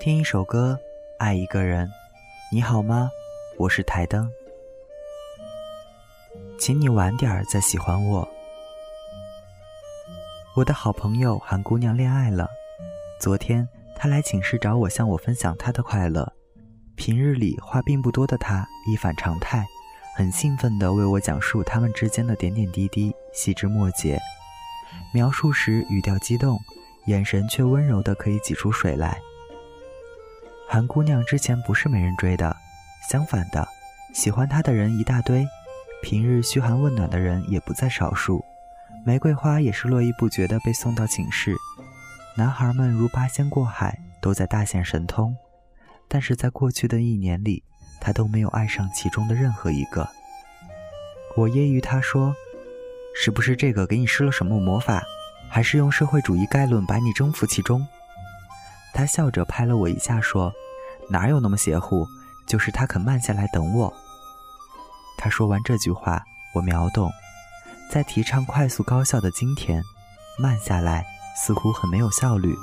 听一首歌，爱一个人，你好吗？我是台灯，请你晚点儿再喜欢我。我的好朋友韩姑娘恋爱了，昨天她来寝室找我，向我分享她的快乐。平日里话并不多的她，一反常态，很兴奋地为我讲述他们之间的点点滴滴、细枝末节。描述时语调激动，眼神却温柔的可以挤出水来。韩姑娘之前不是没人追的，相反的，喜欢她的人一大堆，平日嘘寒问暖的人也不在少数，玫瑰花也是络绎不绝的被送到寝室，男孩们如八仙过海，都在大显神通，但是在过去的一年里，他都没有爱上其中的任何一个。我揶揄他说：“是不是这个给你施了什么魔法，还是用社会主义概论把你征服其中？”他笑着拍了我一下，说：“哪有那么邪乎？就是他肯慢下来等我。”他说完这句话，我秒懂，在提倡快速高效的今天，慢下来似乎很没有效率。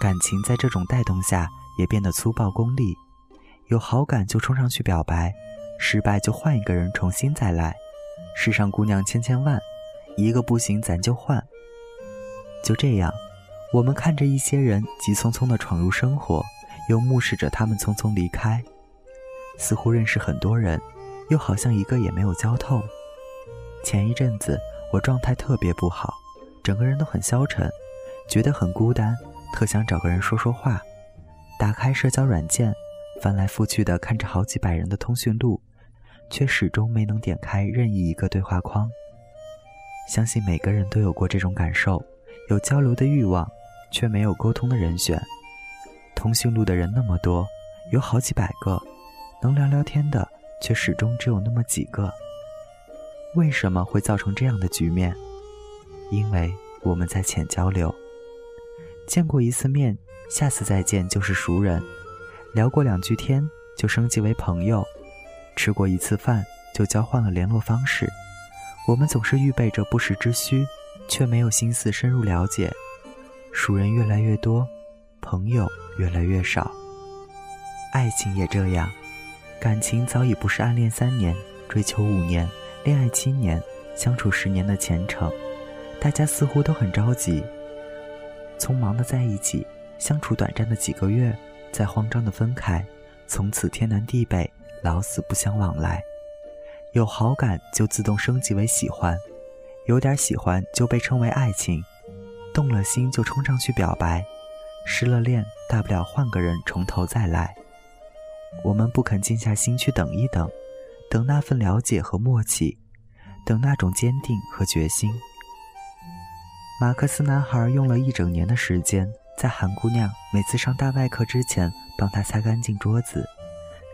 感情在这种带动下也变得粗暴功利，有好感就冲上去表白，失败就换一个人重新再来。世上姑娘千千万，一个不行咱就换。就这样。我们看着一些人急匆匆地闯入生活，又目视着他们匆匆离开，似乎认识很多人，又好像一个也没有交透。前一阵子我状态特别不好，整个人都很消沉，觉得很孤单，特想找个人说说话。打开社交软件，翻来覆去的看着好几百人的通讯录，却始终没能点开任意一个对话框。相信每个人都有过这种感受，有交流的欲望。却没有沟通的人选，通讯录的人那么多，有好几百个，能聊聊天的却始终只有那么几个。为什么会造成这样的局面？因为我们在浅交流，见过一次面，下次再见就是熟人，聊过两句天就升级为朋友，吃过一次饭就交换了联络方式。我们总是预备着不时之需，却没有心思深入了解。熟人越来越多，朋友越来越少。爱情也这样，感情早已不是暗恋三年、追求五年、恋爱七年、相处十年的前程。大家似乎都很着急，匆忙的在一起，相处短暂的几个月，再慌张的分开，从此天南地北，老死不相往来。有好感就自动升级为喜欢，有点喜欢就被称为爱情。动了心就冲上去表白，失了恋大不了换个人从头再来。我们不肯静下心去等一等，等那份了解和默契，等那种坚定和决心。马克思男孩用了一整年的时间，在韩姑娘每次上大外课之前帮她擦干净桌子，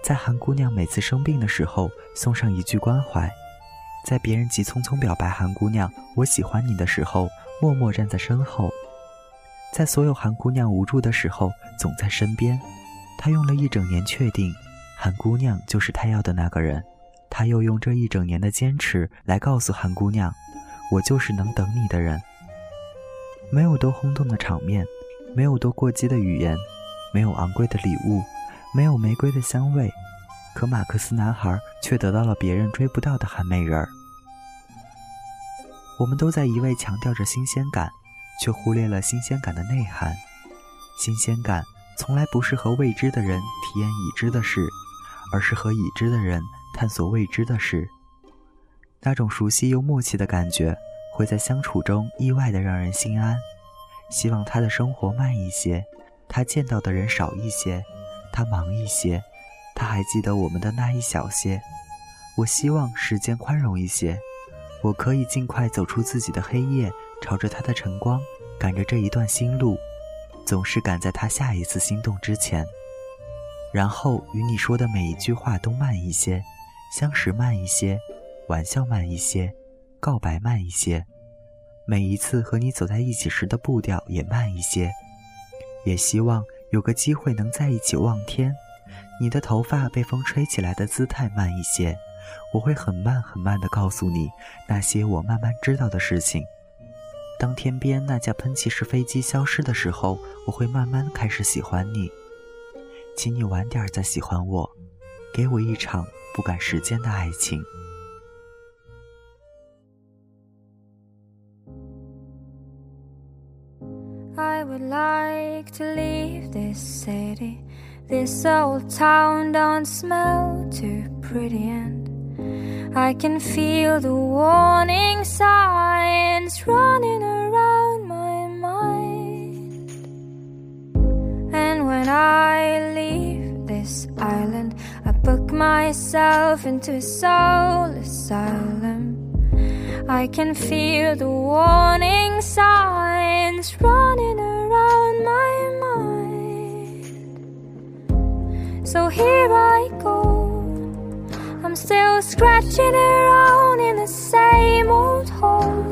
在韩姑娘每次生病的时候送上一句关怀，在别人急匆匆表白韩姑娘“我喜欢你”的时候。默默站在身后，在所有韩姑娘无助的时候，总在身边。他用了一整年确定，韩姑娘就是他要的那个人。他又用这一整年的坚持来告诉韩姑娘：“我就是能等你的人。”没有多轰动的场面，没有多过激的语言，没有昂贵的礼物，没有玫瑰的香味，可马克思男孩却得到了别人追不到的韩美人儿。我们都在一味强调着新鲜感，却忽略了新鲜感的内涵。新鲜感从来不是和未知的人体验已知的事，而是和已知的人探索未知的事。那种熟悉又默契的感觉，会在相处中意外的让人心安。希望他的生活慢一些，他见到的人少一些，他忙一些，他还记得我们的那一小些。我希望时间宽容一些。我可以尽快走出自己的黑夜，朝着他的晨光，赶着这一段新路，总是赶在他下一次心动之前。然后与你说的每一句话都慢一些，相识慢一些，玩笑慢一些，告白慢一些，每一次和你走在一起时的步调也慢一些。也希望有个机会能在一起望天，你的头发被风吹起来的姿态慢一些。我会很慢很慢地告诉你那些我慢慢知道的事情。当天边那架喷气式飞机消失的时候，我会慢慢开始喜欢你。请你晚点再喜欢我，给我一场不赶时间的爱情。I would like to leave this city. This old town don't smell too pretty, and I can feel the warning signs running around my mind. And when I leave this island, I book myself into a soul asylum. I can feel the warning signs running around my mind. So here I still scratching around in the same old hole.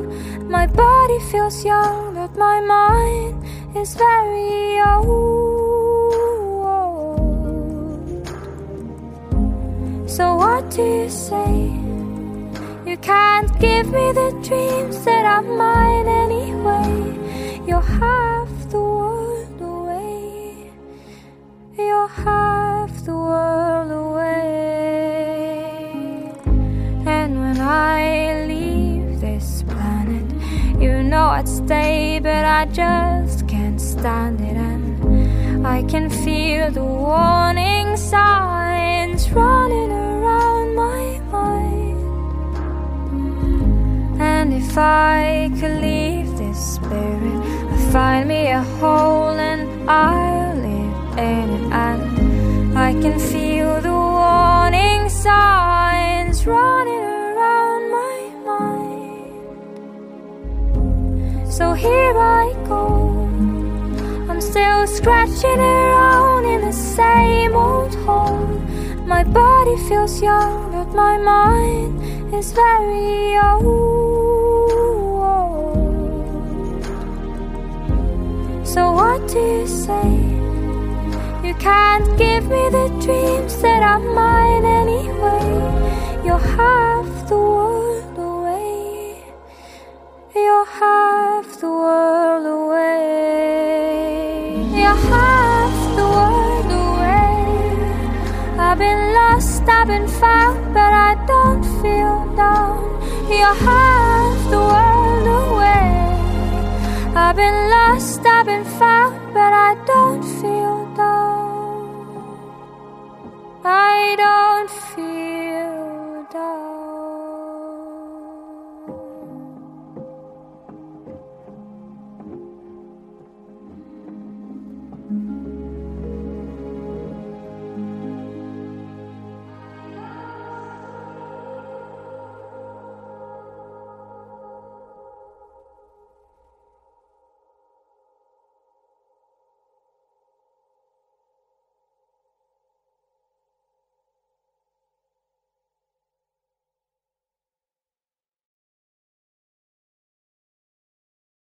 My body feels young, but my mind is very old. So, what do you say? You can't give me the dreams that are mine anyway. You're half the world away. You're half the world away. I'd stay, but I just can't stand it. And I can feel the warning signs running around my mind. And if I could leave this spirit, I'd find me a hole and I'll live in it. And I can feel the warning signs running So here I go. I'm still scratching around in the same old hole. My body feels young, but my mind is very old. So what do you say? You can't give me the dreams that are mine anyway. You're half the world away. You're half the world away. You're half the world away. I've been lost, I've been found, but I don't feel down. You're half the world away. I've been lost, I've been found, but I don't feel down. I don't feel down.